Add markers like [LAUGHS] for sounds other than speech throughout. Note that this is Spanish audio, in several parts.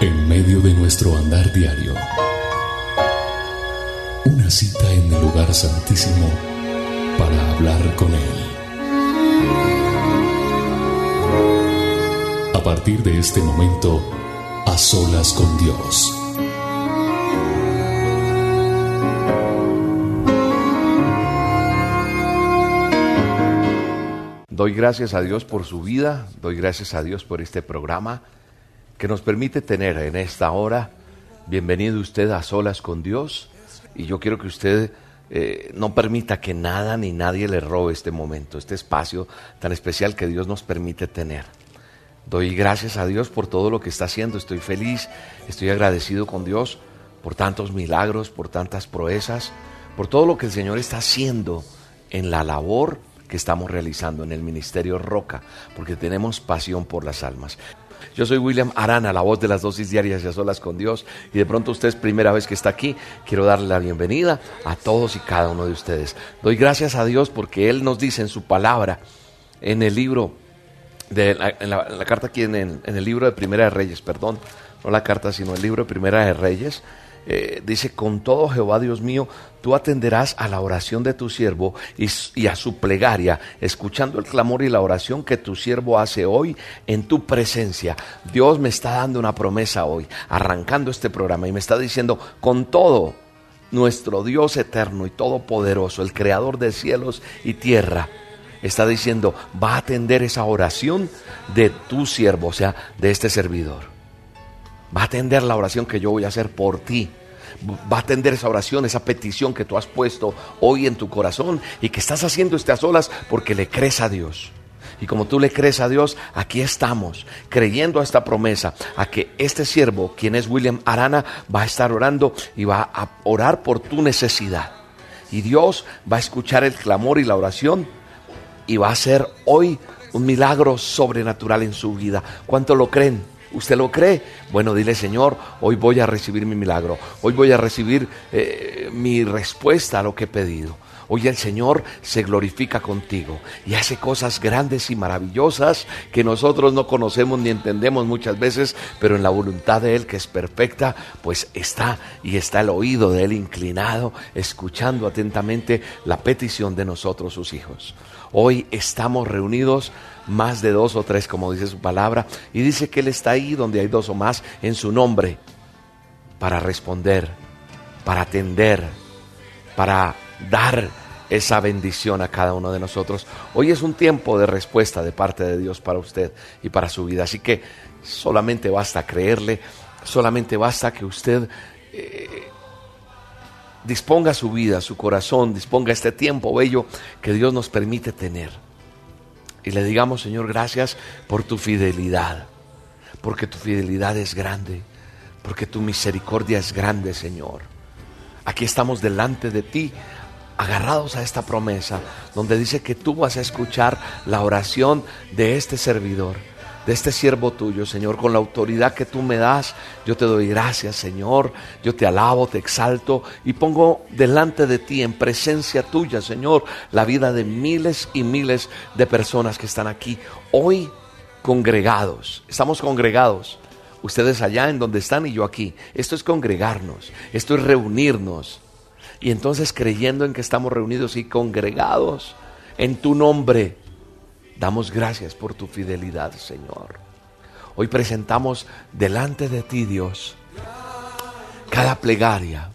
En medio de nuestro andar diario, una cita en el lugar santísimo para hablar con Él. A partir de este momento, a solas con Dios. Doy gracias a Dios por su vida, doy gracias a Dios por este programa que nos permite tener en esta hora. Bienvenido usted a solas con Dios y yo quiero que usted eh, no permita que nada ni nadie le robe este momento, este espacio tan especial que Dios nos permite tener. Doy gracias a Dios por todo lo que está haciendo, estoy feliz, estoy agradecido con Dios por tantos milagros, por tantas proezas, por todo lo que el Señor está haciendo en la labor que estamos realizando en el Ministerio Roca, porque tenemos pasión por las almas. Yo soy William Arana, la voz de las dosis diarias y a solas con Dios. Y de pronto usted es primera vez que está aquí. Quiero darle la bienvenida a todos y cada uno de ustedes. Doy gracias a Dios porque Él nos dice en su palabra, en el libro, de, la, carta aquí, en el libro de Primera de Reyes, perdón, no la carta, sino el libro de Primera de Reyes, eh, dice, con todo Jehová Dios mío, tú atenderás a la oración de tu siervo y, a su plegaria, escuchando el clamor y la oración que tu siervo hace hoy en tu presencia. Dios me está dando una promesa hoy, arrancando este programa y me está diciendo, con todo nuestro Dios eterno y todopoderoso, el creador de cielos y tierra, está diciendo, va a atender esa oración de tu siervo, o sea, de este servidor va a atender la oración que yo voy a hacer por ti. Va a atender esa oración, esa petición que tú has puesto hoy en tu corazón y que estás haciendo estas olas porque le crees a Dios. Y como tú le crees a Dios, aquí estamos, creyendo a esta promesa, a que este siervo, quien es William Arana, va a estar orando y va a orar por tu necesidad. Y Dios va a escuchar el clamor y la oración y va a hacer hoy un milagro sobrenatural en su vida. ¿Cuánto lo creen? ¿Usted lo cree? Bueno, dile Señor, hoy voy a recibir mi milagro, hoy voy a recibir eh, mi respuesta a lo que he pedido. Hoy el Señor se glorifica contigo y hace cosas grandes y maravillosas que nosotros no conocemos ni entendemos muchas veces, pero en la voluntad de Él que es perfecta, pues está y está el oído de Él inclinado, escuchando atentamente la petición de nosotros sus hijos. Hoy estamos reunidos más de dos o tres, como dice su palabra, y dice que Él está ahí donde hay dos o más en su nombre, para responder, para atender, para dar esa bendición a cada uno de nosotros. Hoy es un tiempo de respuesta de parte de Dios para usted y para su vida, así que solamente basta creerle, solamente basta que usted... Eh, disponga su vida, su corazón, disponga este tiempo bello que Dios nos permite tener y le digamos, Señor, gracias por tu fidelidad, porque tu fidelidad es grande, porque tu misericordia es grande, Señor. Aquí estamos delante de ti, agarrados a esta promesa, donde dice que tú vas a escuchar la oración de este servidor de este siervo tuyo, Señor, con la autoridad que tú me das. Yo te doy gracias, Señor. Yo te alabo, te exalto y pongo delante de ti, en presencia tuya, Señor, la vida de miles y miles de personas que están aquí hoy congregados. Estamos congregados. Ustedes allá en donde están y yo aquí. Esto es congregarnos, esto es reunirnos. Y entonces creyendo en que estamos reunidos y congregados en tu nombre, Damos gracias por tu fidelidad, Señor. Hoy presentamos delante de ti, Dios, cada plegaria.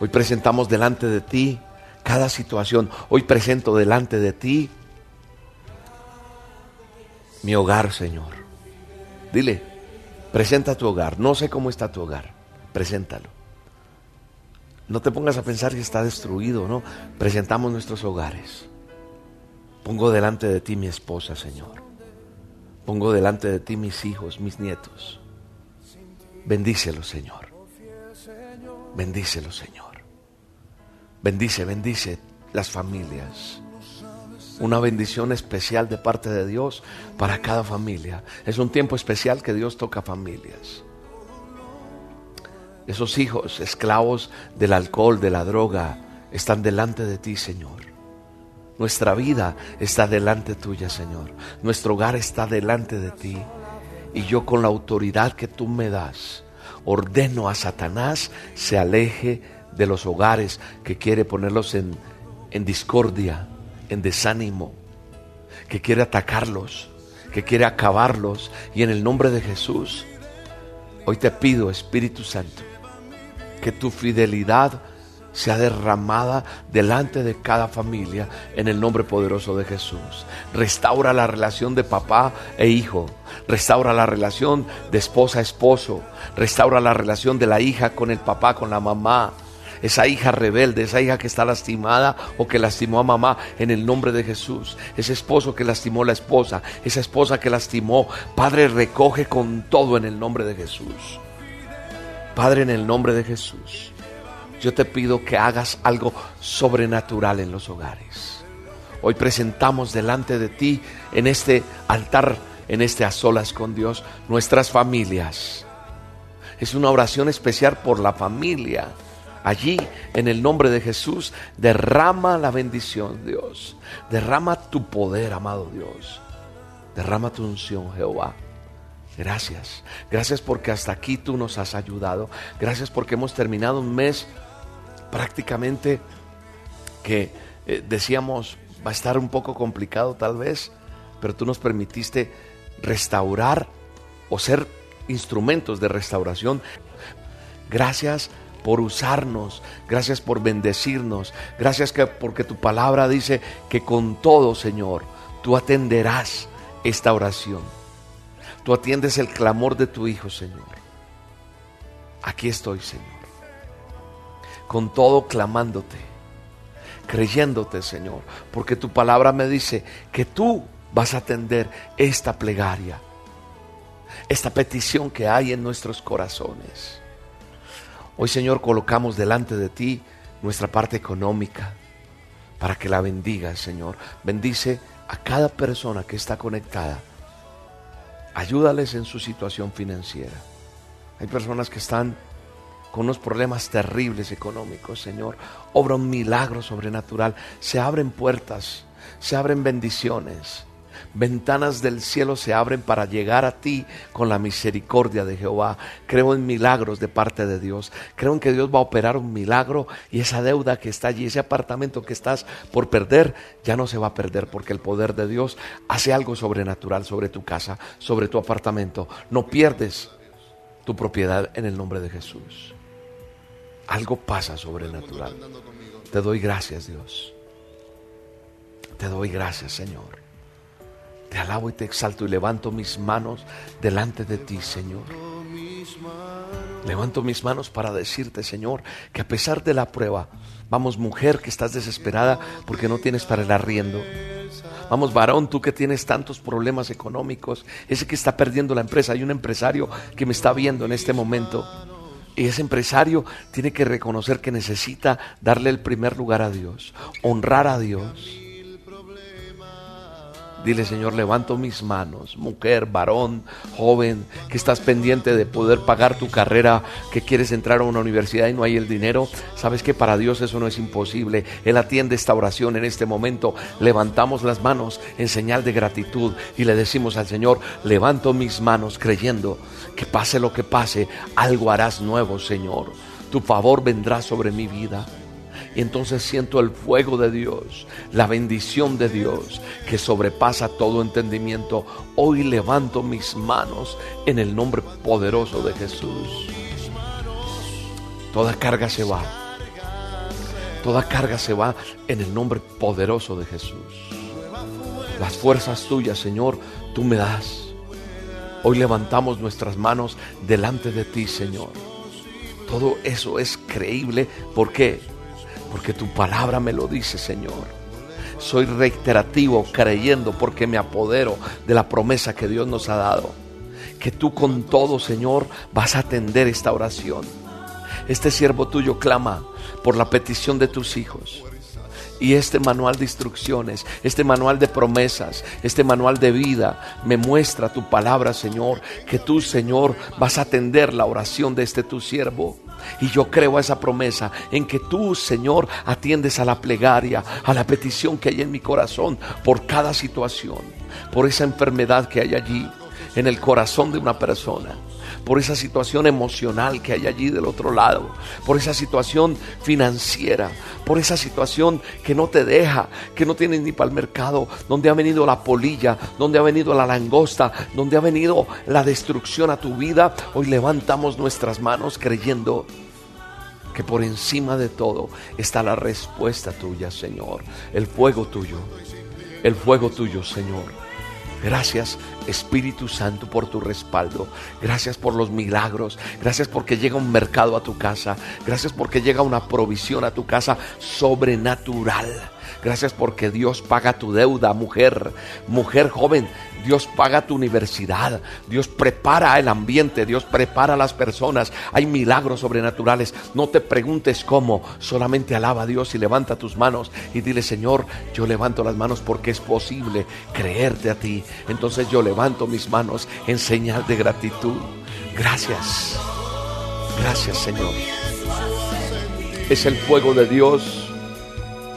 Hoy presentamos delante de ti cada situación. Hoy presento delante de ti mi hogar, Señor. Dile, presenta tu hogar. No sé cómo está tu hogar. Preséntalo. No te pongas a pensar que está destruido, ¿no? Presentamos nuestros hogares. Pongo delante de ti mi esposa, Señor. Pongo delante de ti mis hijos, mis nietos. Bendícelo, Señor. Bendícelo, Señor. Bendice, bendice las familias. Una bendición especial de parte de Dios para cada familia. Es un tiempo especial que Dios toca familias. Esos hijos, esclavos del alcohol, de la droga, están delante de ti, Señor. Nuestra vida está delante tuya, Señor. Nuestro hogar está delante de ti. Y yo con la autoridad que tú me das, ordeno a Satanás se aleje de los hogares que quiere ponerlos en, en discordia, en desánimo, que quiere atacarlos, que quiere acabarlos. Y en el nombre de Jesús, hoy te pido, Espíritu Santo, que tu fidelidad sea derramada delante de cada familia en el nombre poderoso de Jesús. Restaura la relación de papá e hijo. Restaura la relación de esposa a esposo. Restaura la relación de la hija con el papá, con la mamá. Esa hija rebelde, esa hija que está lastimada o que lastimó a mamá en el nombre de Jesús. Ese esposo que lastimó a la esposa. Esa esposa que lastimó. Padre, recoge con todo en el nombre de Jesús. Padre, en el nombre de Jesús yo te pido que hagas algo sobrenatural en los hogares. Hoy presentamos delante de ti en este altar, en este a solas con Dios, nuestras familias. Es una oración especial por la familia. Allí, en el nombre de Jesús, derrama la bendición, Dios. Derrama tu poder, amado Dios. Derrama tu unción, Jehová. Gracias. Gracias porque hasta aquí tú nos has ayudado. Gracias porque hemos terminado un mes prácticamente que eh, decíamos va a estar un poco complicado tal vez, pero tú nos permitiste restaurar o ser instrumentos de restauración. Gracias por usarnos, gracias por bendecirnos, gracias que, porque tu palabra dice que con todo, Señor, tú atenderás esta oración. Tú atiendes el clamor de tu Hijo, Señor. Aquí estoy, Señor con todo clamándote, creyéndote, Señor, porque tu palabra me dice que tú vas a atender esta plegaria, esta petición que hay en nuestros corazones. Hoy, Señor, colocamos delante de ti nuestra parte económica para que la bendigas, Señor. Bendice a cada persona que está conectada. Ayúdales en su situación financiera. Hay personas que están con unos problemas terribles económicos, Señor. Obra un milagro sobrenatural. Se abren puertas, se abren bendiciones. Ventanas del cielo se abren para llegar a ti con la misericordia de Jehová. Creo en milagros de parte de Dios. Creo en que Dios va a operar un milagro y esa deuda que está allí, ese apartamento que estás por perder, ya no se va a perder porque el poder de Dios hace algo sobrenatural sobre tu casa, sobre tu apartamento. No pierdes tu propiedad en el nombre de Jesús algo pasa sobrenatural. Te doy gracias, Dios. Te doy gracias, Señor. Te alabo y te exalto y levanto mis manos delante de ti, Señor. Levanto mis manos para decirte, Señor, que a pesar de la prueba, vamos mujer que estás desesperada porque no tienes para el arriendo. Vamos varón, tú que tienes tantos problemas económicos, ese que está perdiendo la empresa. Hay un empresario que me está viendo en este momento y ese empresario tiene que reconocer que necesita darle el primer lugar a Dios, honrar a Dios. Dile, Señor, levanto mis manos, mujer, varón, joven, que estás pendiente de poder pagar tu carrera, que quieres entrar a una universidad y no hay el dinero. Sabes que para Dios eso no es imposible. Él atiende esta oración en este momento. Levantamos las manos en señal de gratitud y le decimos al Señor, levanto mis manos creyendo que pase lo que pase, algo harás nuevo, Señor. Tu favor vendrá sobre mi vida. Y entonces siento el fuego de Dios, la bendición de Dios que sobrepasa todo entendimiento. Hoy levanto mis manos en el nombre poderoso de Jesús. Toda carga se va. Toda carga se va en el nombre poderoso de Jesús. Las fuerzas tuyas, Señor, tú me das. Hoy levantamos nuestras manos delante de ti, Señor. Todo eso es creíble. ¿Por qué? Porque tu palabra me lo dice, Señor. Soy reiterativo creyendo porque me apodero de la promesa que Dios nos ha dado. Que tú con todo, Señor, vas a atender esta oración. Este siervo tuyo clama por la petición de tus hijos. Y este manual de instrucciones, este manual de promesas, este manual de vida me muestra tu palabra, Señor, que tú, Señor, vas a atender la oración de este tu siervo. Y yo creo a esa promesa en que tú, Señor, atiendes a la plegaria, a la petición que hay en mi corazón por cada situación, por esa enfermedad que hay allí, en el corazón de una persona, por esa situación emocional que hay allí del otro lado, por esa situación financiera, por esa situación que no te deja, que no tienes ni para el mercado, donde ha venido la polilla, donde ha venido la langosta, donde ha venido la destrucción a tu vida. Hoy levantamos nuestras manos creyendo que por encima de todo está la respuesta tuya, Señor, el fuego tuyo, el fuego tuyo, Señor. Gracias Espíritu Santo por tu respaldo. Gracias por los milagros. Gracias porque llega un mercado a tu casa. Gracias porque llega una provisión a tu casa sobrenatural. Gracias porque Dios paga tu deuda, mujer, mujer joven. Dios paga tu universidad. Dios prepara el ambiente. Dios prepara a las personas. Hay milagros sobrenaturales. No te preguntes cómo. Solamente alaba a Dios y levanta tus manos y dile, Señor, yo levanto las manos porque es posible creerte a ti. Entonces yo levanto mis manos en señal de gratitud. Gracias. Gracias, Señor. Es el fuego de Dios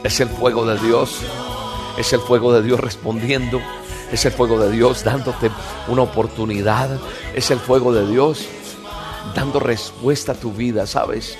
es el fuego de Dios. Es el fuego de Dios respondiendo. Es el fuego de Dios dándote una oportunidad. Es el fuego de Dios dando respuesta a tu vida, ¿sabes?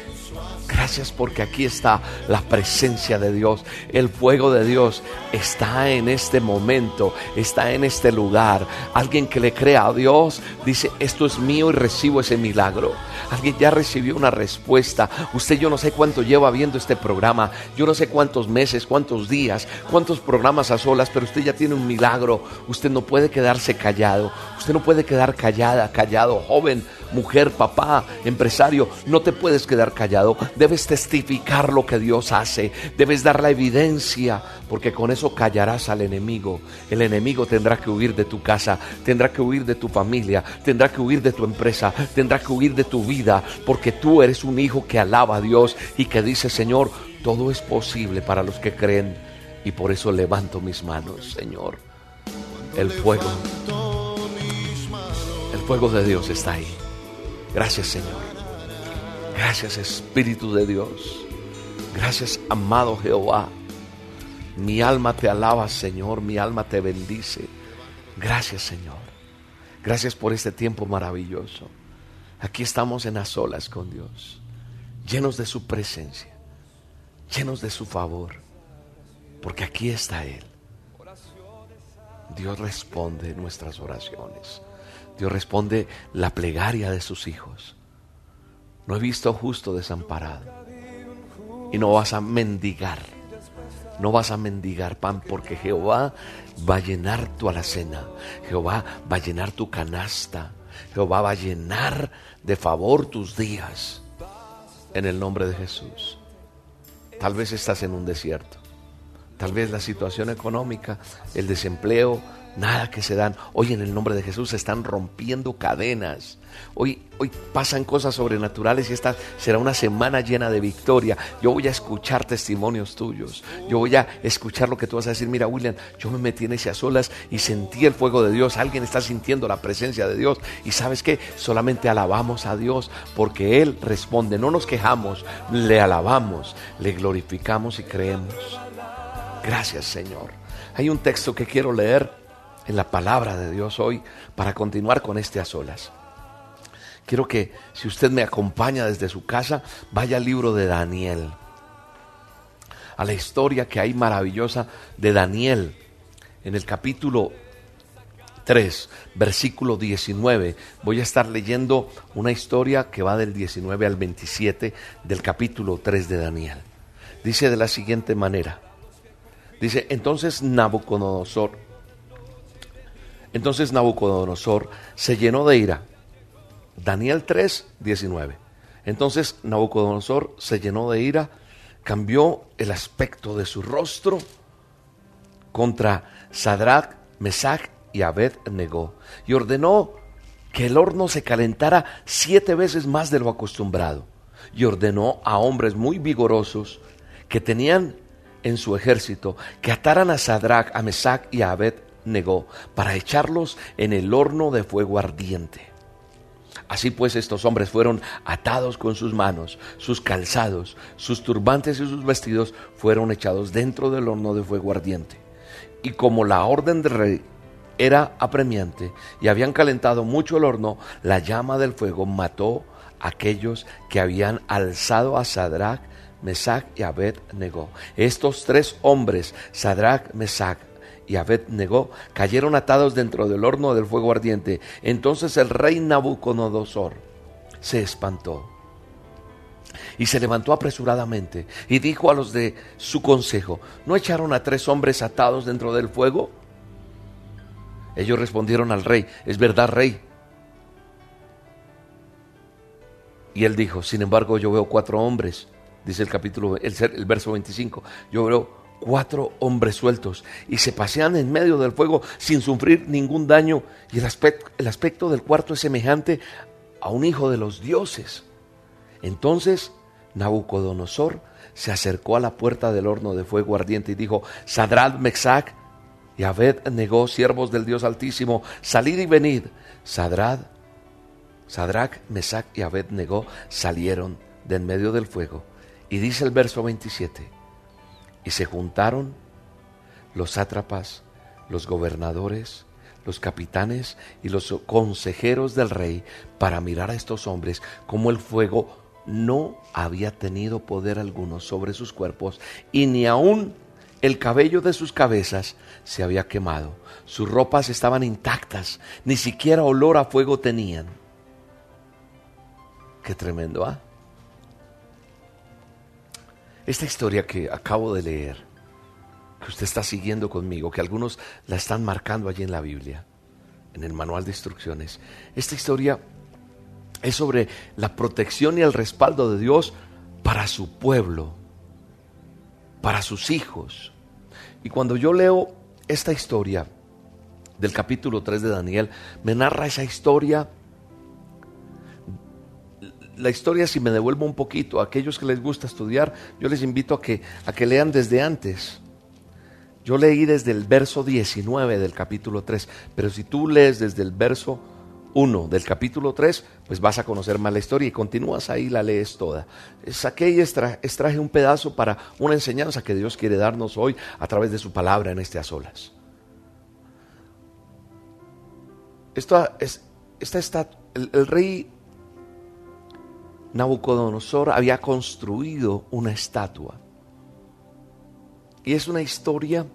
Gracias porque aquí está la presencia de Dios. El fuego de Dios está en este momento, está en este lugar. Alguien que le crea a Dios dice, esto es mío y recibo ese milagro. Alguien ya recibió una respuesta. Usted yo no sé cuánto lleva viendo este programa. Yo no sé cuántos meses, cuántos días, cuántos programas a solas, pero usted ya tiene un milagro. Usted no puede quedarse callado. Usted no puede quedar callada, callado, joven mujer, papá, empresario, no te puedes quedar callado. Debes testificar lo que Dios hace. Debes dar la evidencia, porque con eso callarás al enemigo. El enemigo tendrá que huir de tu casa, tendrá que huir de tu familia, tendrá que huir de tu empresa, tendrá que huir de tu vida, porque tú eres un hijo que alaba a Dios y que dice, Señor, todo es posible para los que creen. Y por eso levanto mis manos, Señor. El fuego. Fuego de Dios está ahí. Gracias Señor. Gracias Espíritu de Dios. Gracias amado Jehová. Mi alma te alaba Señor, mi alma te bendice. Gracias Señor. Gracias por este tiempo maravilloso. Aquí estamos en las olas con Dios, llenos de su presencia, llenos de su favor, porque aquí está Él. Dios responde nuestras oraciones. Dios responde la plegaria de sus hijos. No he visto justo desamparado. Y no vas a mendigar. No vas a mendigar pan porque Jehová va a llenar tu alacena. Jehová va a llenar tu canasta. Jehová va a llenar de favor tus días. En el nombre de Jesús. Tal vez estás en un desierto. Tal vez la situación económica, el desempleo, nada que se dan. Hoy en el nombre de Jesús se están rompiendo cadenas. Hoy, hoy pasan cosas sobrenaturales y esta será una semana llena de victoria. Yo voy a escuchar testimonios tuyos. Yo voy a escuchar lo que tú vas a decir. Mira, William, yo me metí en ese a solas y sentí el fuego de Dios. Alguien está sintiendo la presencia de Dios. Y sabes que solamente alabamos a Dios porque Él responde. No nos quejamos, le alabamos, le glorificamos y creemos. Gracias, Señor. Hay un texto que quiero leer en la palabra de Dios hoy para continuar con este a solas. Quiero que si usted me acompaña desde su casa, vaya al libro de Daniel, a la historia que hay maravillosa de Daniel en el capítulo 3, versículo 19. Voy a estar leyendo una historia que va del 19 al 27 del capítulo 3 de Daniel. Dice de la siguiente manera. Dice, entonces Nabucodonosor entonces Nabucodonosor se llenó de ira. Daniel 3, 19. Entonces Nabucodonosor se llenó de ira, cambió el aspecto de su rostro contra Sadrach, Mesach y Abed negó y ordenó que el horno se calentara siete veces más de lo acostumbrado y ordenó a hombres muy vigorosos que tenían en su ejército que ataran a Sadrach, a Mesach y a Abed negó para echarlos en el horno de fuego ardiente. Así pues estos hombres fueron atados con sus manos, sus calzados, sus turbantes y sus vestidos fueron echados dentro del horno de fuego ardiente. Y como la orden del rey era apremiante y habían calentado mucho el horno, la llama del fuego mató a aquellos que habían alzado a Sadrach, Mesach y Abed negó. Estos tres hombres, Sadrach, Mesach y Abed negó, cayeron atados dentro del horno del fuego ardiente. Entonces el rey Nabucodonosor se espantó y se levantó apresuradamente y dijo a los de su consejo, ¿no echaron a tres hombres atados dentro del fuego? Ellos respondieron al rey, es verdad, rey. Y él dijo, sin embargo, yo veo cuatro hombres, dice el capítulo, el, el verso 25, yo veo cuatro hombres sueltos y se pasean en medio del fuego sin sufrir ningún daño y el aspecto, el aspecto del cuarto es semejante a un hijo de los dioses. Entonces Nabucodonosor se acercó a la puerta del horno de fuego ardiente y dijo, Sadrad, Mexac y Abed negó, siervos del Dios Altísimo, salid y venid. Sadrad, Sadrach, Mesac y Abed negó, salieron de en medio del fuego. Y dice el verso 27, y se juntaron los sátrapas, los gobernadores, los capitanes y los consejeros del rey para mirar a estos hombres como el fuego no había tenido poder alguno sobre sus cuerpos y ni aun el cabello de sus cabezas se había quemado. Sus ropas estaban intactas, ni siquiera olor a fuego tenían. Qué tremendo, ¿ah? Esta historia que acabo de leer, que usted está siguiendo conmigo, que algunos la están marcando allí en la Biblia, en el manual de instrucciones, esta historia es sobre la protección y el respaldo de Dios para su pueblo, para sus hijos. Y cuando yo leo esta historia del capítulo 3 de Daniel, me narra esa historia. La historia, si me devuelvo un poquito, a aquellos que les gusta estudiar, yo les invito a que, a que lean desde antes. Yo leí desde el verso 19 del capítulo 3, pero si tú lees desde el verso 1 del capítulo 3, pues vas a conocer más la historia y continúas ahí, la lees toda. Saqué y extraje un pedazo para una enseñanza que Dios quiere darnos hoy a través de su palabra en este a solas. Esta, es, esta está, el rey Nabucodonosor había construido una estatua. Y es una historia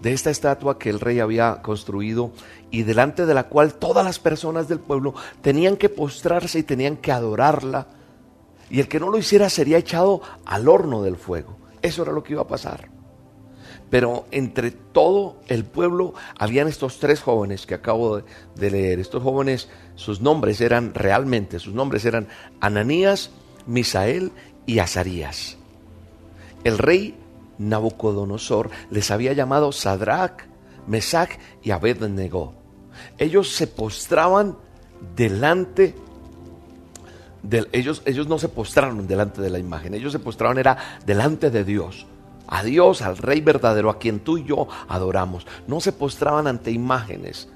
de esta estatua que el rey había construido y delante de la cual todas las personas del pueblo tenían que postrarse y tenían que adorarla. Y el que no lo hiciera sería echado al horno del fuego. Eso era lo que iba a pasar. Pero entre todo el pueblo habían estos tres jóvenes que acabo de leer. Estos jóvenes, sus nombres eran realmente, sus nombres eran Ananías, Misael y Azarías. El rey Nabucodonosor les había llamado Sadrach, Mesach y Abednego. Ellos se postraban delante de ellos, ellos no se postraron delante de la imagen, ellos se postraban era delante de Dios. A Dios, al Rey verdadero, a quien tú y yo adoramos. No se postraban ante imágenes,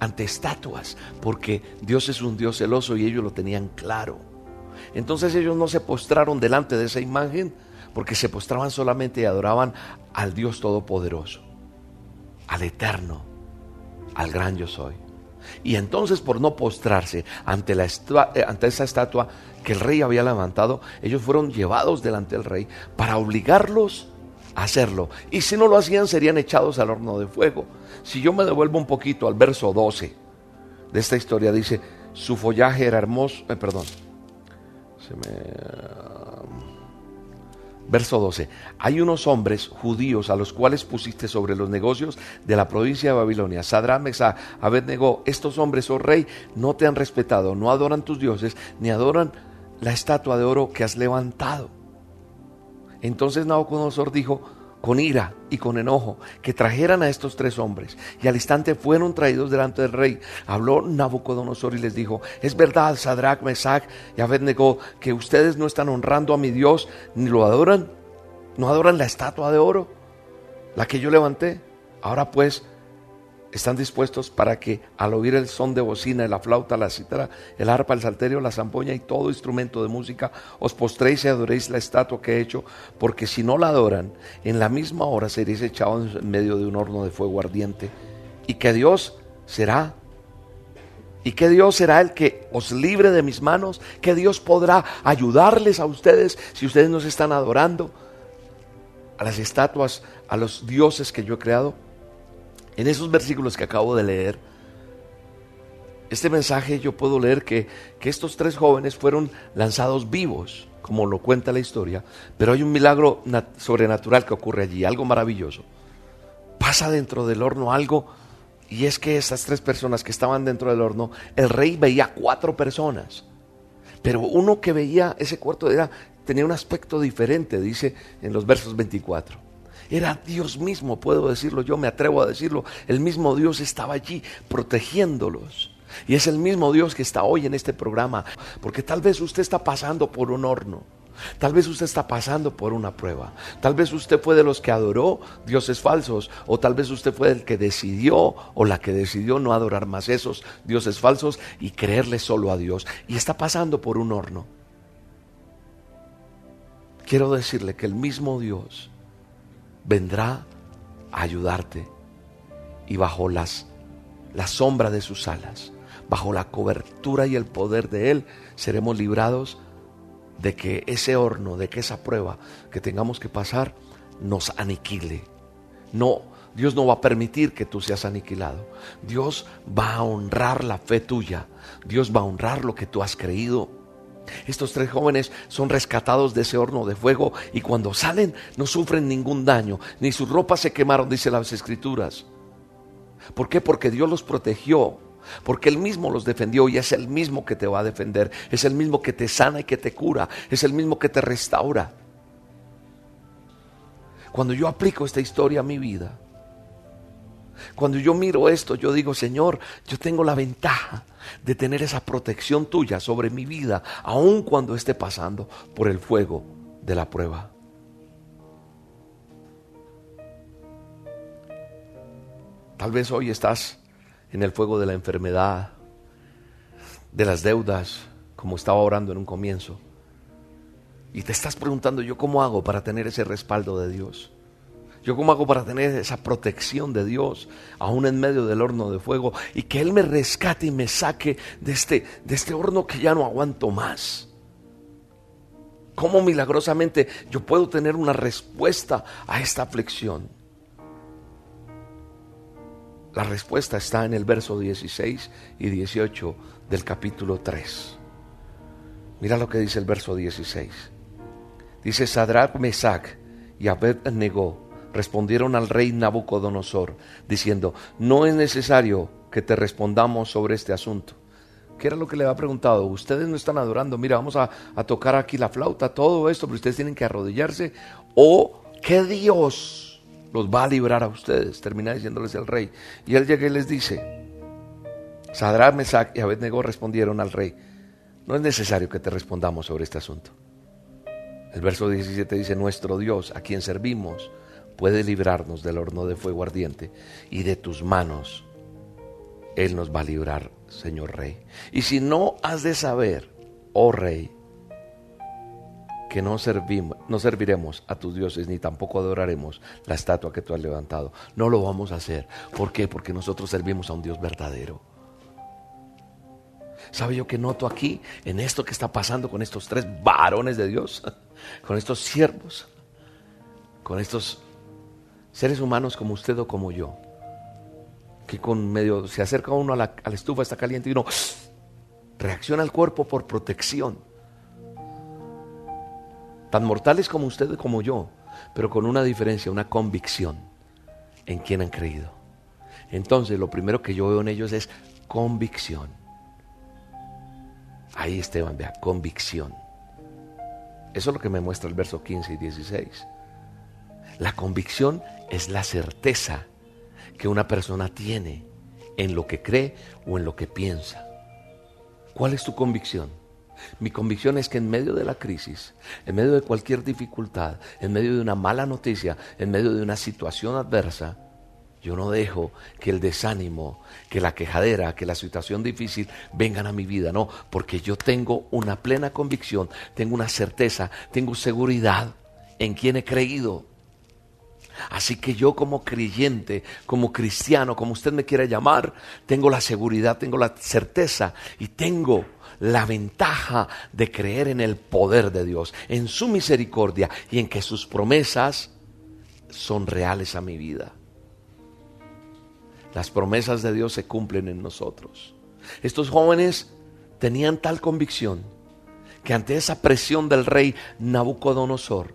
ante estatuas, porque Dios es un Dios celoso y ellos lo tenían claro. Entonces ellos no se postraron delante de esa imagen porque se postraban solamente y adoraban al Dios Todopoderoso, al Eterno, al gran yo soy. Y entonces por no postrarse ante, la eh, ante esa estatua que el rey había levantado, ellos fueron llevados delante del rey para obligarlos hacerlo. Y si no lo hacían, serían echados al horno de fuego. Si yo me devuelvo un poquito al verso 12 de esta historia, dice, su follaje era hermoso, eh, perdón, se me Verso 12. Hay unos hombres judíos a los cuales pusiste sobre los negocios de la provincia de Babilonia. Sadra, Mesá, Abednego, estos hombres, oh rey, no te han respetado, no adoran tus dioses, ni adoran la estatua de oro que has levantado. Entonces Nabucodonosor dijo, con ira y con enojo, que trajeran a estos tres hombres. Y al instante fueron traídos delante del rey. Habló Nabucodonosor y les dijo, es verdad, Sadrach, Mesach y Abednego, que ustedes no están honrando a mi Dios, ni lo adoran. No adoran la estatua de oro, la que yo levanté. Ahora pues, están dispuestos para que al oír el son de bocina, la flauta, la cítara, el arpa, el salterio, la zampoña y todo instrumento de música, os postréis y adoréis la estatua que he hecho, porque si no la adoran, en la misma hora seréis echados en medio de un horno de fuego ardiente. y que Dios será y que Dios será el que os libre de mis manos, que Dios podrá ayudarles a ustedes si ustedes nos están adorando a las estatuas, a los dioses que yo he creado. En esos versículos que acabo de leer, este mensaje yo puedo leer que, que estos tres jóvenes fueron lanzados vivos, como lo cuenta la historia, pero hay un milagro sobrenatural que ocurre allí, algo maravilloso. Pasa dentro del horno algo y es que esas tres personas que estaban dentro del horno, el rey veía cuatro personas. Pero uno que veía ese cuarto era, tenía un aspecto diferente, dice en los versos 24. Era Dios mismo, puedo decirlo, yo me atrevo a decirlo. El mismo Dios estaba allí protegiéndolos. Y es el mismo Dios que está hoy en este programa. Porque tal vez usted está pasando por un horno. Tal vez usted está pasando por una prueba. Tal vez usted fue de los que adoró dioses falsos. O tal vez usted fue el que decidió o la que decidió no adorar más esos dioses falsos y creerle solo a Dios. Y está pasando por un horno. Quiero decirle que el mismo Dios vendrá a ayudarte y bajo las, la sombra de sus alas, bajo la cobertura y el poder de Él, seremos librados de que ese horno, de que esa prueba que tengamos que pasar nos aniquile. No, Dios no va a permitir que tú seas aniquilado. Dios va a honrar la fe tuya. Dios va a honrar lo que tú has creído. Estos tres jóvenes son rescatados de ese horno de fuego y cuando salen no sufren ningún daño, ni sus ropas se quemaron, dice las escrituras. ¿Por qué? Porque Dios los protegió porque Él mismo los defendió y es el mismo que te va a defender. Es el mismo que te sana y que te cura. Es el mismo que te restaura. Cuando yo aplico esta historia a mi vida, cuando yo miro esto, yo digo, Señor, yo tengo la ventaja de tener esa protección tuya sobre mi vida, aun cuando esté pasando por el fuego de la prueba. Tal vez hoy estás en el fuego de la enfermedad, de las deudas, como estaba orando en un comienzo. Y te estás preguntando, ¿yo cómo hago para tener ese respaldo de Dios? ¿Yo cómo hago para tener esa protección de Dios, aún en medio del horno de fuego, y que Él me rescate y me saque de este, de este horno que ya no aguanto más? ¿Cómo milagrosamente yo puedo tener una respuesta a esta aflicción? La respuesta está en el verso 16 y 18 del capítulo 3. Mira lo que dice el verso 16. Dice Sadrach, Mesach y Abed-Negó respondieron al rey Nabucodonosor diciendo, no es necesario que te respondamos sobre este asunto. ¿Qué era lo que le había preguntado? Ustedes no están adorando, mira, vamos a, tocar aquí la flauta, todo esto, pero ustedes tienen que arrodillarse. ¿O qué Dios los va a librar a ustedes, termina diciéndoles el rey. Y él llega y les dice, Sadrán, Mesac y Abednego respondieron al rey, no es necesario que te respondamos sobre este asunto. El verso 17 dice, nuestro Dios, a quien servimos, puede librarnos del horno de fuego ardiente y de tus manos. Él nos va a librar, Señor Rey. Y si no has de saber, oh Rey, que no, servimos, no serviremos a tus dioses ni tampoco adoraremos la estatua que tú has levantado. No lo vamos a hacer. ¿Por qué? Porque nosotros servimos a un Dios verdadero. ¿Sabe yo que noto aquí, en esto que está pasando con estos tres varones de Dios, [LAUGHS] con estos siervos, con estos seres humanos como usted o como yo, que con medio se acerca uno a la, a la estufa, está caliente y uno reacciona al cuerpo por protección tan mortales como usted y como yo, pero con una diferencia, una convicción en quien han creído. Entonces, lo primero que yo veo en ellos es convicción. Ahí Esteban, vea, convicción. Eso es lo que me muestra el verso 15 y 16. La convicción es la certeza que una persona tiene en lo que cree o en lo que piensa. ¿Cuál es tu convicción? Mi convicción es que en medio de la crisis, en medio de cualquier dificultad, en medio de una mala noticia, en medio de una situación adversa, yo no dejo que el desánimo, que la quejadera, que la situación difícil vengan a mi vida, no, porque yo tengo una plena convicción, tengo una certeza, tengo seguridad en quien he creído. Así que yo como creyente, como cristiano, como usted me quiera llamar, tengo la seguridad, tengo la certeza y tengo la ventaja de creer en el poder de Dios, en su misericordia y en que sus promesas son reales a mi vida. Las promesas de Dios se cumplen en nosotros. Estos jóvenes tenían tal convicción que ante esa presión del rey Nabucodonosor,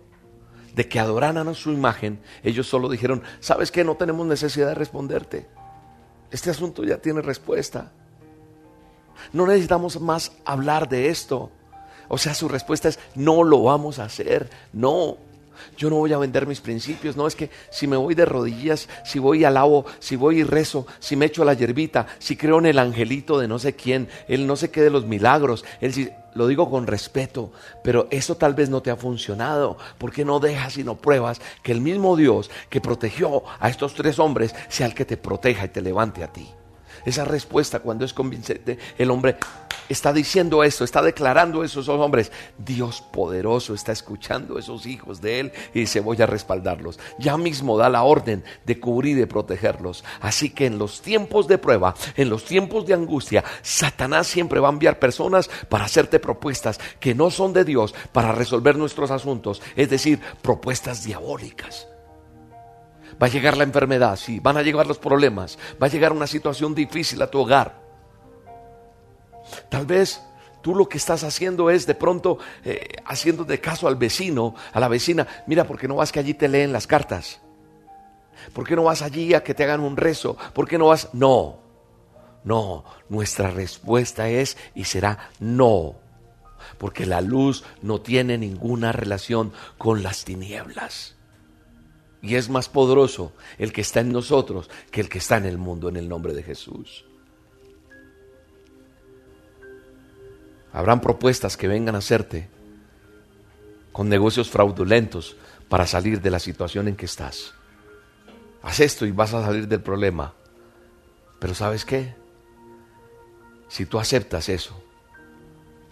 de que adoraran a su imagen, ellos solo dijeron, ¿sabes qué? No tenemos necesidad de responderte. Este asunto ya tiene respuesta. No necesitamos más hablar de esto. O sea, su respuesta es, no lo vamos a hacer. No, yo no voy a vender mis principios. No es que si me voy de rodillas, si voy al lavo, si voy y rezo, si me echo a la yerbita, si creo en el angelito de no sé quién, él no sé qué de los milagros. Él lo digo con respeto, pero eso tal vez no te ha funcionado. porque no dejas y no pruebas que el mismo Dios que protegió a estos tres hombres sea el que te proteja y te levante a ti? Esa respuesta cuando es convincente, el hombre está diciendo eso, está declarando eso, esos hombres. Dios poderoso está escuchando a esos hijos de él y dice, voy a respaldarlos. Ya mismo da la orden de cubrir y de protegerlos. Así que en los tiempos de prueba, en los tiempos de angustia, Satanás siempre va a enviar personas para hacerte propuestas que no son de Dios para resolver nuestros asuntos, es decir, propuestas diabólicas. Va a llegar la enfermedad, sí, van a llegar los problemas, va a llegar una situación difícil a tu hogar. Tal vez tú lo que estás haciendo es de pronto eh, haciendo de caso al vecino, a la vecina, mira, ¿por qué no vas que allí te leen las cartas? ¿Por qué no vas allí a que te hagan un rezo? ¿Por qué no vas? No, no, nuestra respuesta es y será no, porque la luz no tiene ninguna relación con las tinieblas. Y es más poderoso el que está en nosotros que el que está en el mundo en el nombre de Jesús. Habrán propuestas que vengan a hacerte con negocios fraudulentos para salir de la situación en que estás. Haz esto y vas a salir del problema. Pero ¿sabes qué? Si tú aceptas eso,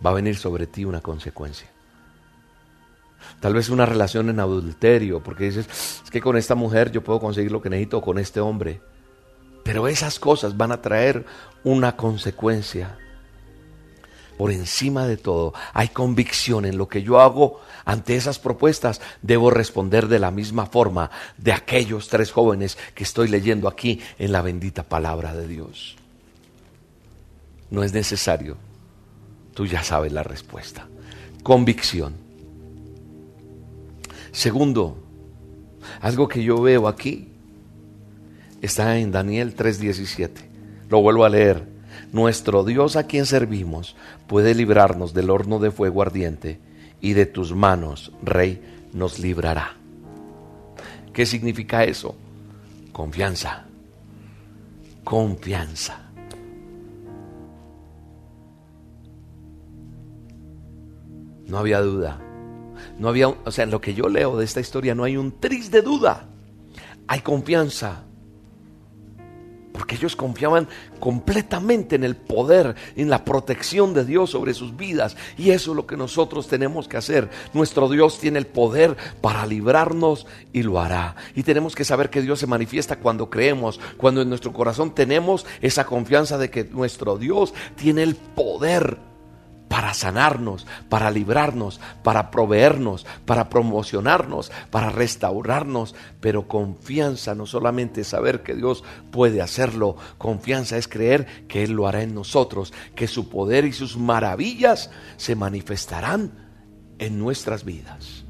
va a venir sobre ti una consecuencia. Tal vez una relación en adulterio, porque dices, es que con esta mujer yo puedo conseguir lo que necesito con este hombre. Pero esas cosas van a traer una consecuencia. Por encima de todo, hay convicción en lo que yo hago ante esas propuestas. Debo responder de la misma forma de aquellos tres jóvenes que estoy leyendo aquí en la bendita palabra de Dios. No es necesario. Tú ya sabes la respuesta. Convicción. Segundo, algo que yo veo aquí está en Daniel 3:17. Lo vuelvo a leer. Nuestro Dios a quien servimos puede librarnos del horno de fuego ardiente y de tus manos, Rey, nos librará. ¿Qué significa eso? Confianza. Confianza. No había duda no había, o sea, lo que yo leo de esta historia no hay un tris de duda. Hay confianza. Porque ellos confiaban completamente en el poder, en la protección de Dios sobre sus vidas. Y eso es lo que nosotros tenemos que hacer. Nuestro Dios tiene el poder para librarnos y lo hará. Y tenemos que saber que Dios se manifiesta cuando creemos, cuando en nuestro corazón tenemos esa confianza de que nuestro Dios tiene el poder para sanarnos, para librarnos, para proveernos, para promocionarnos, para restaurarnos. Pero confianza no solamente saber que Dios puede hacerlo, confianza es creer que Él lo hará en nosotros, que su poder y sus maravillas se manifestarán en nuestras vidas.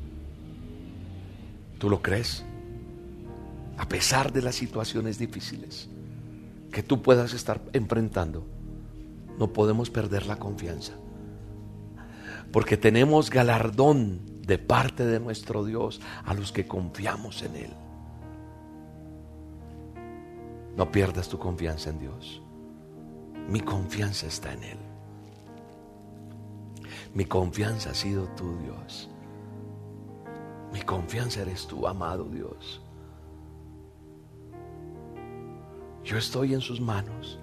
¿Tú lo crees? A pesar de las situaciones difíciles que tú puedas estar enfrentando, no podemos perder la confianza porque tenemos galardón de parte de nuestro Dios a los que confiamos en Él. No pierdas tu confianza en Dios. Mi confianza está en Él. Mi confianza ha sido tú, Dios. Mi confianza eres tú, amado Dios. Yo estoy en sus manos.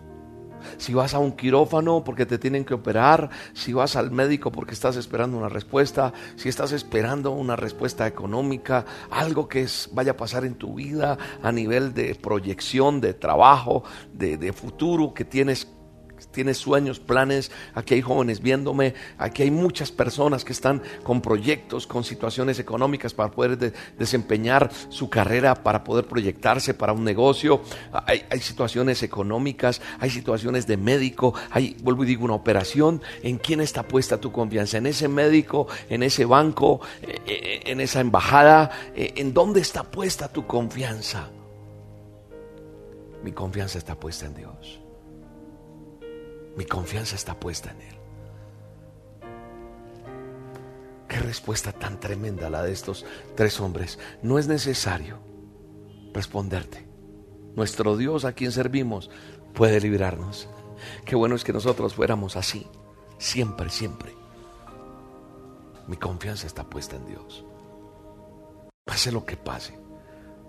Si vas a un quirófano porque te tienen que operar, si vas al médico porque estás esperando una respuesta, si estás esperando una respuesta económica, algo que vaya a pasar en tu vida a nivel de proyección, de trabajo, de, de futuro que tienes tienes sueños, planes, aquí hay jóvenes viéndome, aquí hay muchas personas que están con proyectos, con situaciones económicas para poder desempeñar su carrera, para poder proyectarse para un negocio. Hay, situaciones económicas, hay situaciones de médico, hay, vuelvo y digo, una operación. ¿En quién está puesta tu confianza? ¿En ese médico? ¿En ese banco? Eh, eh, ¿En esa embajada? Eh, ¿En dónde está puesta tu confianza? Mi confianza está puesta en Dios. Mi confianza está puesta en Él. Qué respuesta tan tremenda la de estos tres hombres. No es necesario responderte. Nuestro Dios a quien servimos puede librarnos. Qué bueno es que nosotros fuéramos así. Siempre, siempre. Mi confianza está puesta en Dios. Pase lo que pase.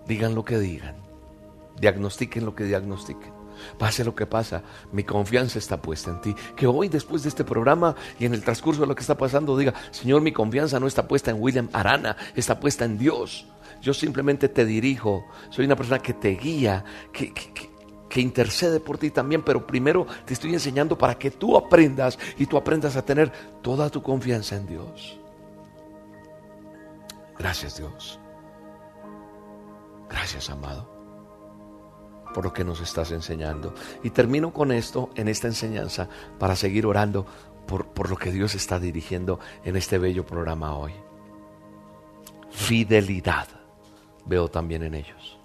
Digan lo que digan. Diagnostiquen lo que diagnostiquen. Pase lo que pasa, mi confianza está puesta en ti. Que hoy, después de este programa y en el transcurso de lo que está pasando, diga, Señor, mi confianza no está puesta en William Arana, está puesta en Dios. Yo simplemente te dirijo, soy una persona que te guía, que, que intercede por ti también, pero primero te estoy enseñando para que tú aprendas y tú aprendas a tener toda tu confianza en Dios. Gracias Dios. Gracias amado por lo que nos estás enseñando. Y termino con esto en esta enseñanza para seguir orando por, por lo que Dios está dirigiendo en este bello programa hoy. Fidelidad veo también en ellos.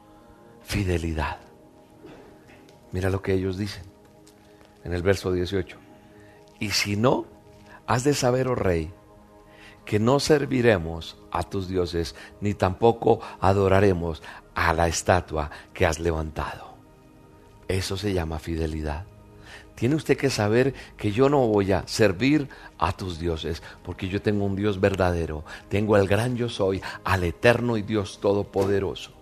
Fidelidad. Mira lo que ellos dicen en el verso 18. Y si no, has de saber, oh rey, que no serviremos a tus dioses, ni tampoco adoraremos a la estatua que has levantado. Eso se llama fidelidad. Tiene usted que saber que yo no voy a servir a tus dioses, porque yo tengo un Dios verdadero, tengo al gran yo soy, al eterno y Dios todopoderoso.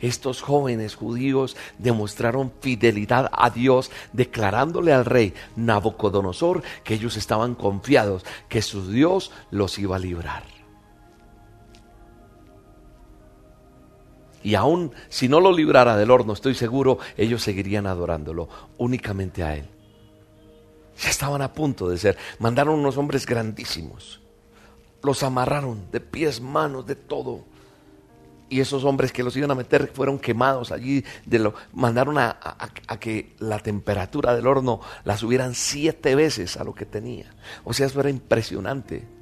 Estos jóvenes judíos demostraron fidelidad a Dios, declarándole al rey Nabucodonosor que ellos estaban confiados, que su Dios los iba a librar. Y aún si no lo librara del horno, estoy seguro, ellos seguirían adorándolo únicamente a Él. Ya estaban a punto de ser. Mandaron unos hombres grandísimos. Los amarraron de pies, manos, de todo. Y esos hombres que los iban a meter fueron quemados allí. De lo, mandaron a, a que la temperatura del horno la subieran siete veces a lo que tenía. O sea, eso era impresionante.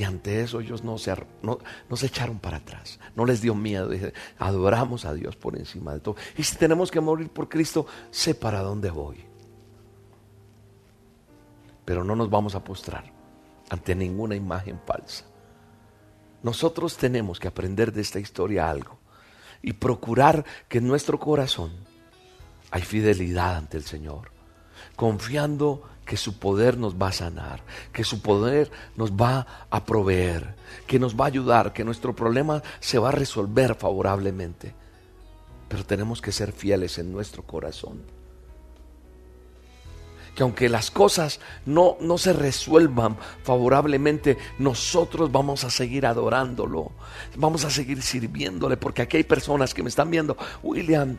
Y ante eso ellos no se, no, echaron para atrás, no les dio miedo, adoramos a Dios por encima de todo. Y si tenemos que morir por Cristo, sé para dónde voy. Pero no nos vamos a postrar ante ninguna imagen falsa. Nosotros tenemos que aprender de esta historia algo y procurar que en nuestro corazón hay fidelidad ante el Señor, confiando que su poder nos va a sanar, que su poder nos va a proveer, que nos va a ayudar, que nuestro problema se va a resolver favorablemente. Pero tenemos que ser fieles en nuestro corazón. Que aunque las cosas no, no se resuelvan favorablemente, nosotros vamos a seguir adorándolo, vamos a seguir sirviéndole, porque aquí hay personas que me están viendo, William,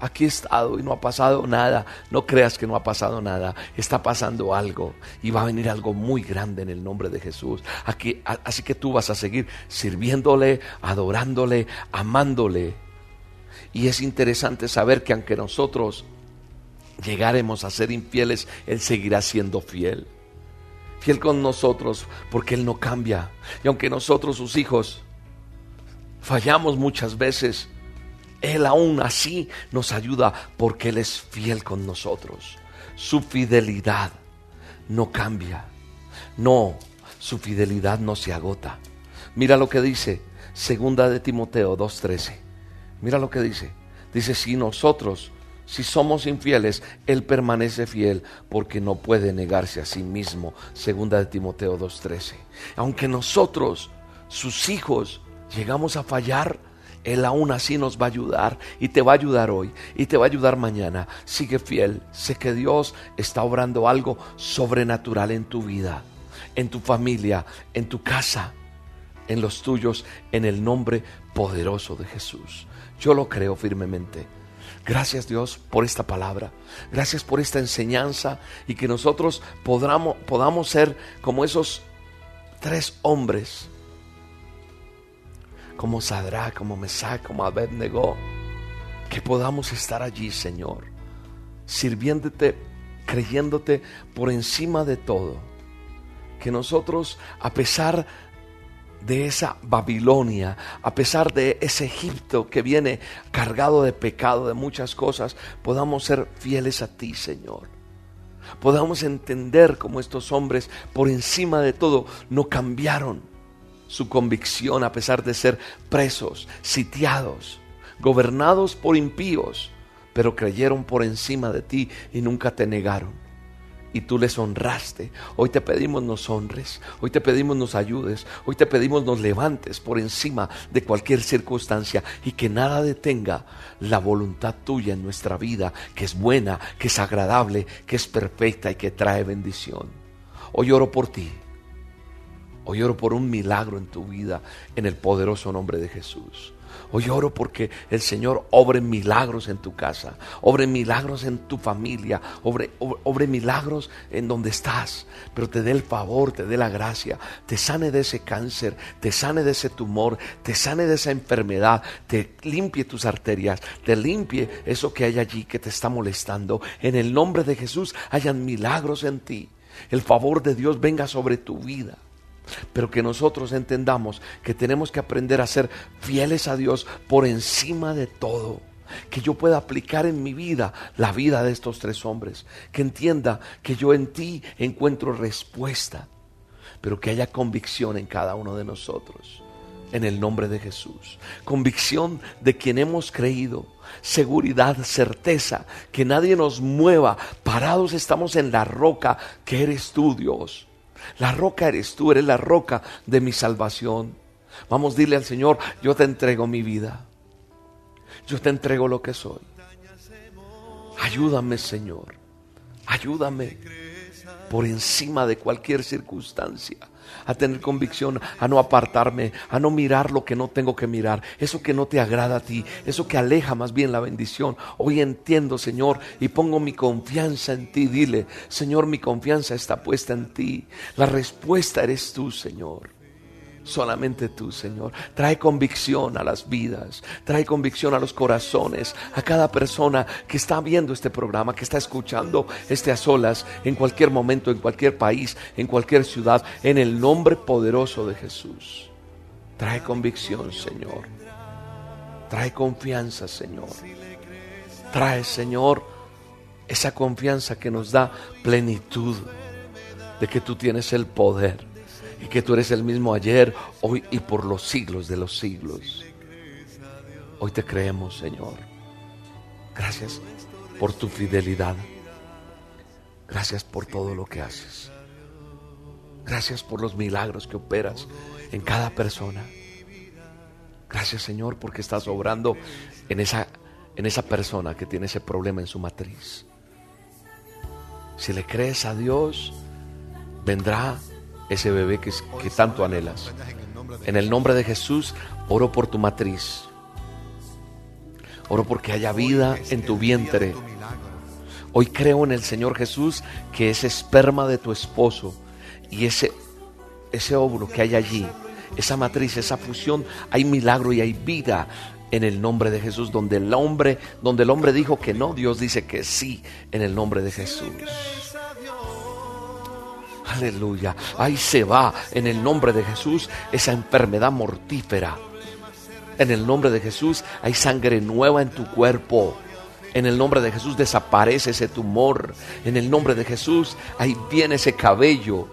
aquí he estado y no ha pasado nada. No creas que no ha pasado nada. Está pasando algo y va a venir algo muy grande en el nombre de Jesús. Así que tú vas a seguir sirviéndole, adorándole, amándole. Y es interesante saber que aunque nosotros llegaremos a ser infieles, Él seguirá siendo fiel. Fiel con nosotros porque Él no cambia. Y aunque nosotros, sus hijos, fallamos muchas veces, él aún así nos ayuda porque Él es fiel con nosotros. Su fidelidad no cambia. No, su fidelidad no se agota. Mira lo que dice Segunda de Timoteo 2.13. Mira lo que dice. Dice, si nosotros, si somos infieles, Él permanece fiel porque no puede negarse a sí mismo. Segunda de Timoteo 2.13. Aunque nosotros, sus hijos, llegamos a fallar, Él aún así nos va a ayudar y te va a ayudar hoy y te va a ayudar mañana. Sigue fiel. Sé que Dios está obrando algo sobrenatural en tu vida, en tu familia, en tu casa, en los tuyos, en el nombre poderoso de Jesús. Yo lo creo firmemente. Gracias Dios por esta palabra. Gracias por esta enseñanza y que nosotros podamos, podamos ser como esos tres hombres como Sadra, como Mesach, como Abednego, que podamos estar allí, Señor, sirviéndote, creyéndote por encima de todo. Que nosotros, a pesar de esa Babilonia, a pesar de ese Egipto que viene cargado de pecado, de muchas cosas, podamos ser fieles a ti, Señor. Podamos entender como estos hombres, por encima de todo, no cambiaron su convicción a pesar de ser presos, sitiados, gobernados por impíos, pero creyeron por encima de ti y nunca te negaron. Y tú les honraste. Hoy te pedimos nos honres, hoy te pedimos nos ayudes, hoy te pedimos nos levantes por encima de cualquier circunstancia y que nada detenga la voluntad tuya en nuestra vida, que es buena, que es agradable, que es perfecta y que trae bendición. Hoy oro por ti Hoy oro por un milagro en tu vida en el poderoso nombre de Jesús. Hoy oro porque el Señor obre milagros en tu casa, obre milagros en tu familia, obre, obre, milagros en donde estás, pero te dé el favor, te dé la gracia, te sane de ese cáncer, te sane de ese tumor, te sane de esa enfermedad, te limpie tus arterias, te limpie eso que hay allí que te está molestando. En el nombre de Jesús hayan milagros en ti. El favor de Dios venga sobre tu vida pero que nosotros entendamos que tenemos que aprender a ser fieles a Dios por encima de todo. Que yo pueda aplicar en mi vida la vida de estos tres hombres. Que entienda que yo en ti encuentro respuesta. Pero que haya convicción en cada uno de nosotros. En el nombre de Jesús. Convicción de quien hemos creído. Seguridad, certeza. Que nadie nos mueva. Parados estamos en la roca que eres tú, Dios la roca eres tú, eres la roca de mi salvación. Vamos, dile al Señor, yo te entrego mi vida. Yo te entrego lo que soy. Ayúdame, Señor. Ayúdame por encima de cualquier circunstancia a tener convicción, a no apartarme, a no mirar lo que no tengo que mirar, eso que no te agrada a ti, eso que aleja más bien la bendición. Hoy entiendo, Señor, y pongo mi confianza en ti. Dile, Señor, mi confianza está puesta en ti. La respuesta eres tú, Señor. Solamente tú, Señor. Trae convicción a las vidas, trae convicción a los corazones, a cada persona que está viendo este programa, que está escuchando este a solas, en cualquier momento, en cualquier país, en cualquier ciudad, en el nombre poderoso de Jesús. Trae convicción, Señor. Trae confianza, Señor. Trae, Señor, esa confianza que nos da plenitud de que tú tienes el poder que tú eres el mismo ayer, hoy y por los siglos de los siglos. Hoy te creemos, Señor. Gracias por tu fidelidad. Gracias por todo lo que haces. Gracias por los milagros que operas en cada persona. Gracias, Señor, porque estás obrando en esa, en esa persona que tiene ese problema en su matriz. Si le crees a Dios, vendrá ese bebé que, tanto anhelas. En el nombre de Jesús, oro por tu matriz. Oro porque haya vida en tu vientre. Hoy creo en el Señor Jesús que ese esperma de tu esposo y ese, ese óvulo que hay allí, esa matriz, esa fusión, hay milagro y hay vida en el nombre de Jesús. Donde el hombre, donde el hombre dijo que no, Dios dice que sí en el nombre de Jesús. Aleluya. Ahí se va en el nombre de Jesús esa enfermedad mortífera. En el nombre de Jesús hay sangre nueva en tu cuerpo. En el nombre de Jesús desaparece ese tumor. En el nombre de Jesús ahí viene ese cabello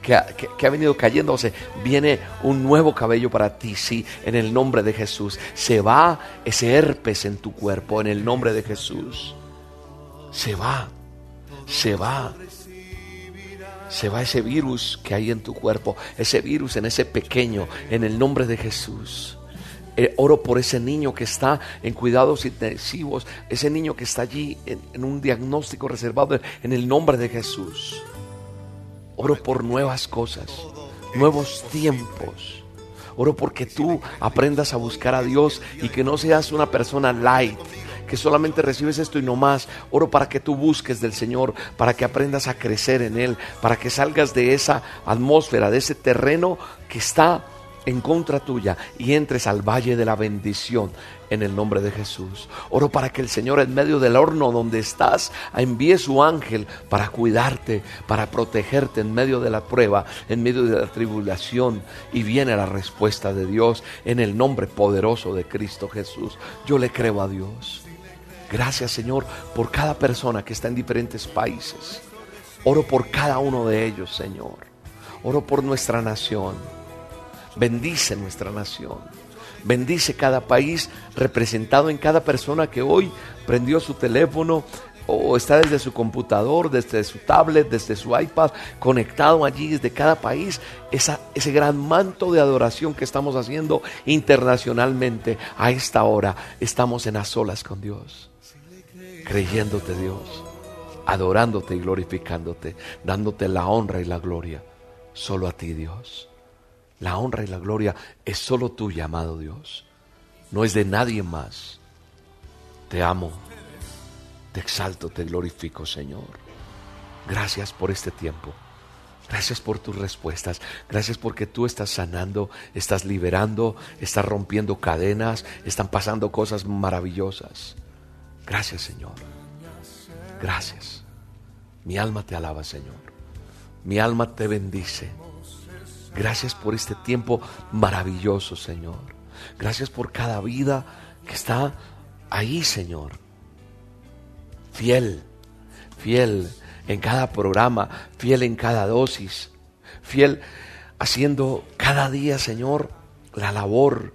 que ha, que ha venido cayéndose. Viene un nuevo cabello para ti, sí. En el nombre de Jesús. Se va ese herpes en tu cuerpo. En el nombre de Jesús. Se va. Se va se va ese virus que hay en tu cuerpo, ese virus en ese pequeño, en el nombre de Jesús. Eh, oro por ese niño que está en cuidados intensivos, ese niño que está allí en, en un diagnóstico reservado en el nombre de Jesús. Oro por nuevas cosas, nuevos tiempos. Oro porque tú aprendas a buscar a Dios y que no seas una persona light, que solamente recibes esto y no más. Oro para que tú busques del Señor, para que aprendas a crecer en Él, para que salgas de esa atmósfera, de ese terreno que está en contra tuya y entres al valle de la bendición en el nombre de Jesús. Oro para que el Señor en medio del horno donde estás envíe su ángel para cuidarte, para protegerte en medio de la prueba, en medio de la tribulación y viene la respuesta de Dios en el nombre poderoso de Cristo Jesús. Yo le creo a Dios. Gracias Señor por cada persona que está en diferentes países. Oro por cada uno de ellos, Señor. Oro por nuestra nación. Bendice nuestra nación. Bendice cada país representado en cada persona que hoy prendió su teléfono o está desde su computador, desde su tablet, desde su iPad, conectado allí desde cada país, esa, ese gran manto de adoración que estamos haciendo internacionalmente a esta hora. Estamos en a solas con Dios, creyéndote Dios, adorándote y glorificándote, dándote la honra y la gloria, solo a ti Dios. La honra y la gloria es solo tuya, amado Dios. No es de nadie más. Te amo, te exalto, te glorifico, Señor. Gracias por este tiempo. Gracias por tus respuestas. Gracias porque tú estás sanando, estás liberando, estás rompiendo cadenas, están pasando cosas maravillosas. Gracias, Señor. Gracias. Mi alma te alaba, Señor. Mi alma te bendice. Gracias por este tiempo maravilloso, Señor. Gracias por cada vida que está ahí, Señor. Fiel, fiel en cada programa, fiel en cada dosis, fiel haciendo cada día, Señor, la labor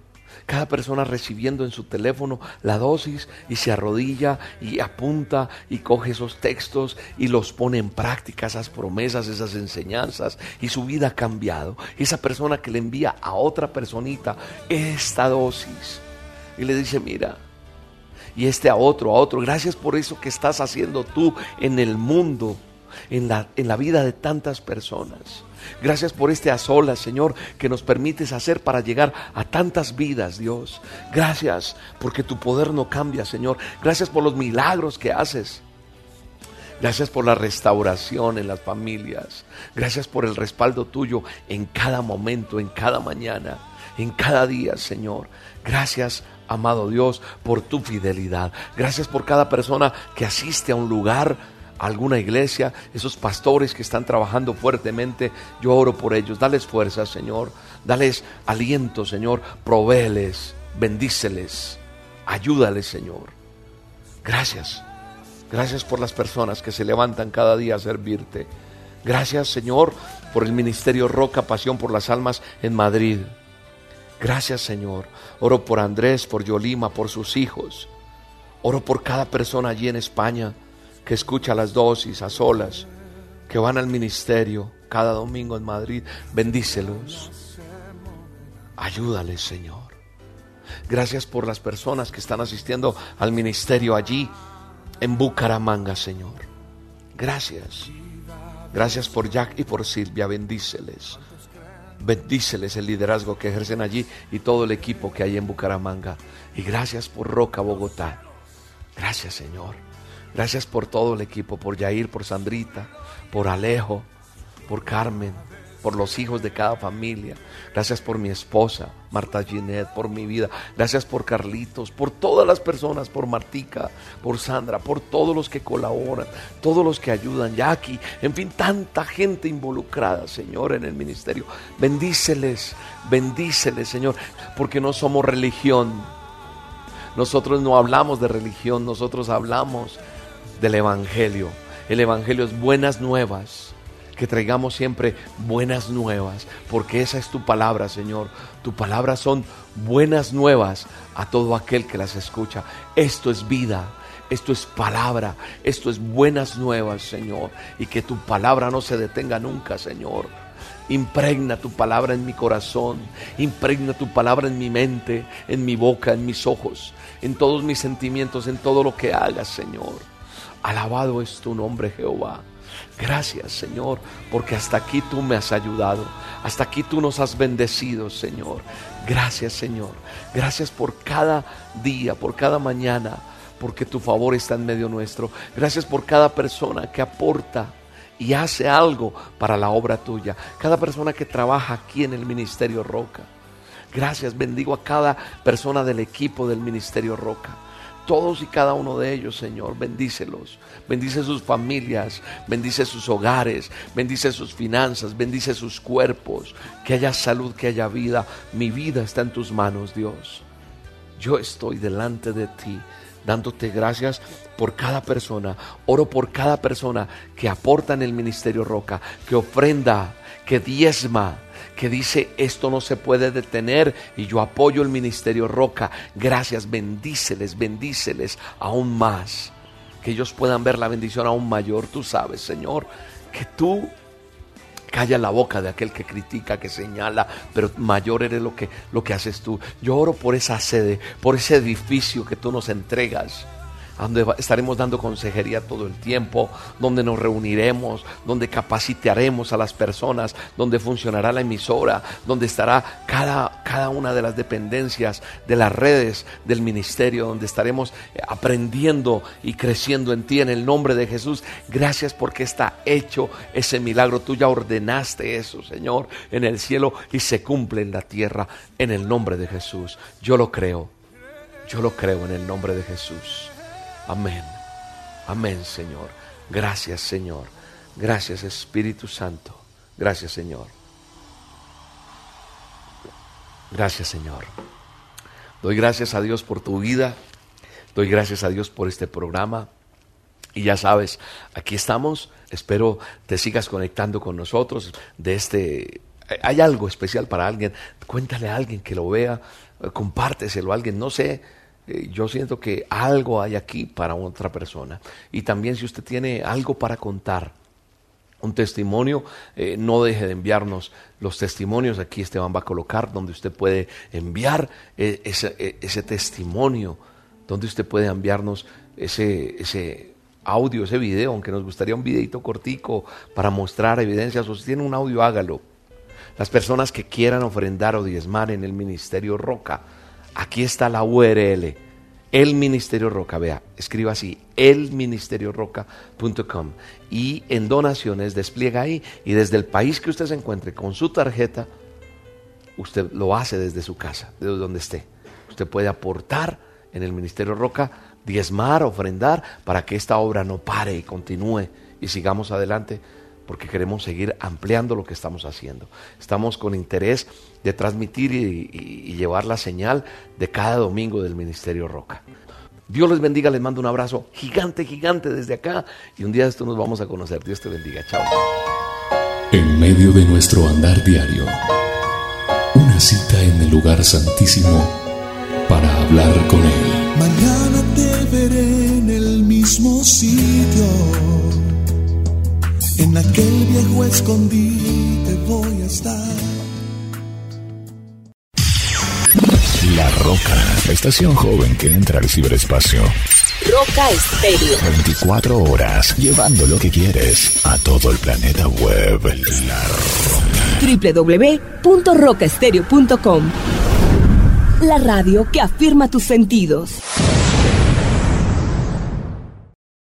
cada persona recibiendo en su teléfono la dosis y se arrodilla y apunta y coge esos textos y los pone en práctica, esas promesas, esas enseñanzas y su vida ha cambiado. esa persona que le envía a otra personita esta dosis y le dice, mira, y este a otro, a otro, gracias por eso que estás haciendo tú en el mundo, en la, en la vida de tantas personas. Gracias por este a solas, Señor, que nos permites hacer para llegar a tantas vidas, Dios. Gracias porque tu poder no cambia, Señor. Gracias por los milagros que haces. Gracias por la restauración en las familias. Gracias por el respaldo tuyo en cada momento, en cada mañana, en cada día, Señor. Gracias, amado Dios, por tu fidelidad. Gracias por cada persona que asiste a un lugar alguna iglesia, esos pastores que están trabajando fuertemente, yo oro por ellos. Dales fuerza, Señor. Dales aliento, Señor. Provéeles, bendíceles, ayúdales, Señor. Gracias. Gracias por las personas que se levantan cada día a servirte. Gracias, Señor, por el ministerio Roca Pasión por las Almas en Madrid. Gracias, Señor. Oro por Andrés, por Yolima, por sus hijos. Oro por cada persona allí en España que escucha las dosis a solas, que van al ministerio cada domingo en Madrid, bendícelos. Ayúdales, Señor. Gracias por las personas que están asistiendo al ministerio allí en Bucaramanga, Señor. Gracias. Gracias por Jack y por Silvia, bendíceles. Bendíceles el liderazgo que ejercen allí y todo el equipo que hay en Bucaramanga. Y gracias por Roca, Bogotá. Gracias, Señor. Gracias por todo el equipo, por Yair, por Sandrita, por Alejo, por Carmen, por los hijos de cada familia. Gracias por mi esposa, Marta Ginette, por mi vida. Gracias por Carlitos, por todas las personas, por Martica, por Sandra, por todos los que colaboran, todos los que ayudan, Jackie, en fin, tanta gente involucrada, Señor, en el ministerio. Bendíceles, bendíceles, Señor, porque no somos religión. Nosotros no hablamos de religión, nosotros hablamos del Evangelio. El Evangelio es buenas nuevas. Que traigamos siempre buenas nuevas, porque esa es tu palabra, Señor. Tu palabra son buenas nuevas a todo aquel que las escucha. Esto es vida, esto es palabra, esto es buenas nuevas, Señor. Y que tu palabra no se detenga nunca, Señor. Impregna tu palabra en mi corazón, impregna tu palabra en mi mente, en mi boca, en mis ojos, en todos mis sentimientos, en todo lo que hagas, Señor. Alabado es tu nombre, Jehová. Gracias, Señor, porque hasta aquí tú me has ayudado. Hasta aquí tú nos has bendecido, Señor. Gracias, Señor. Gracias por cada día, por cada mañana, porque tu favor está en medio nuestro. Gracias por cada persona que aporta y hace algo para la obra tuya. Cada persona que trabaja aquí en el Ministerio Roca. Gracias, bendigo a cada persona del equipo del Ministerio Roca todos y cada uno de ellos, Señor. Bendícelos. Bendice sus familias, bendice sus hogares, bendice sus finanzas, bendice sus cuerpos. Que haya salud, que haya vida. Mi vida está en tus manos, Dios. Yo estoy delante de ti, dándote gracias por cada persona. Oro por cada persona que aporta en el ministerio Roca, que ofrenda, que diezma que dice esto no se puede detener y yo apoyo el ministerio Roca. Gracias, bendíceles, bendíceles aún más. Que ellos puedan ver la bendición aún mayor. Tú sabes, Señor, que tú calla la boca de aquel que critica, que señala, pero mayor eres lo que, lo que haces tú. Yo oro por esa sede, por ese edificio que tú nos entregas donde estaremos dando consejería todo el tiempo, donde nos reuniremos, donde capacitaremos a las personas, donde funcionará la emisora, donde estará cada, cada una de las dependencias de las redes del ministerio, donde estaremos eh, aprendiendo y creciendo en ti en el nombre de Jesús. Gracias porque está hecho ese milagro. Tú ya ordenaste eso, Señor, en el cielo y se cumple en la tierra en el nombre de Jesús. Yo lo creo. Yo lo creo en el nombre de Jesús. Amén. Amén, Señor. Gracias, Señor. Gracias, Espíritu Santo. Gracias, Señor. Gracias, Señor. Doy gracias a Dios por tu vida. Doy gracias a Dios por este programa. Y ya sabes, aquí estamos. Espero te sigas conectando con nosotros de este hay algo especial para alguien, cuéntale a alguien que lo vea, compárteselo a alguien, no sé, eh, yo siento que algo hay aquí para otra persona. Y también si usted tiene algo para contar, un testimonio, eh, no deje de enviarnos los testimonios. Aquí Esteban va a colocar donde usted puede enviar eh, ese, testimonio, donde usted puede enviarnos ese, ese audio, ese video, aunque nos gustaría un videito cortico para mostrar evidencias, o si tiene un audio, hágalo. Las personas que quieran ofrendar o diezmar en el Ministerio Roca, Aquí está la URL. El Ministerio Roca, vea, escriba así, elministerioroca.com y en donaciones despliega ahí y desde el país que usted se encuentre con su tarjeta, usted lo hace desde su casa, desde donde esté. Usted puede aportar en el Ministerio Roca, diezmar, ofrendar para que esta obra no pare y continúe y sigamos adelante porque queremos seguir ampliando lo que estamos haciendo. Estamos con interés de transmitir y, llevar la señal de cada domingo del Ministerio Roca. Dios les bendiga, les mando un abrazo gigante, gigante desde acá y un día de esto nos vamos a conocer. Dios te bendiga, chao. En medio de nuestro andar diario, una cita en el lugar santísimo para hablar con Él. Mañana te veré en el mismo sitio en aquel viejo escondite voy a estar. La Roca, la estación joven que entra al ciberespacio. Roca Estéreo. 24 horas, llevando lo que quieres a todo el planeta web. La Roca. www.rocaestereo.com La radio que afirma tus sentidos.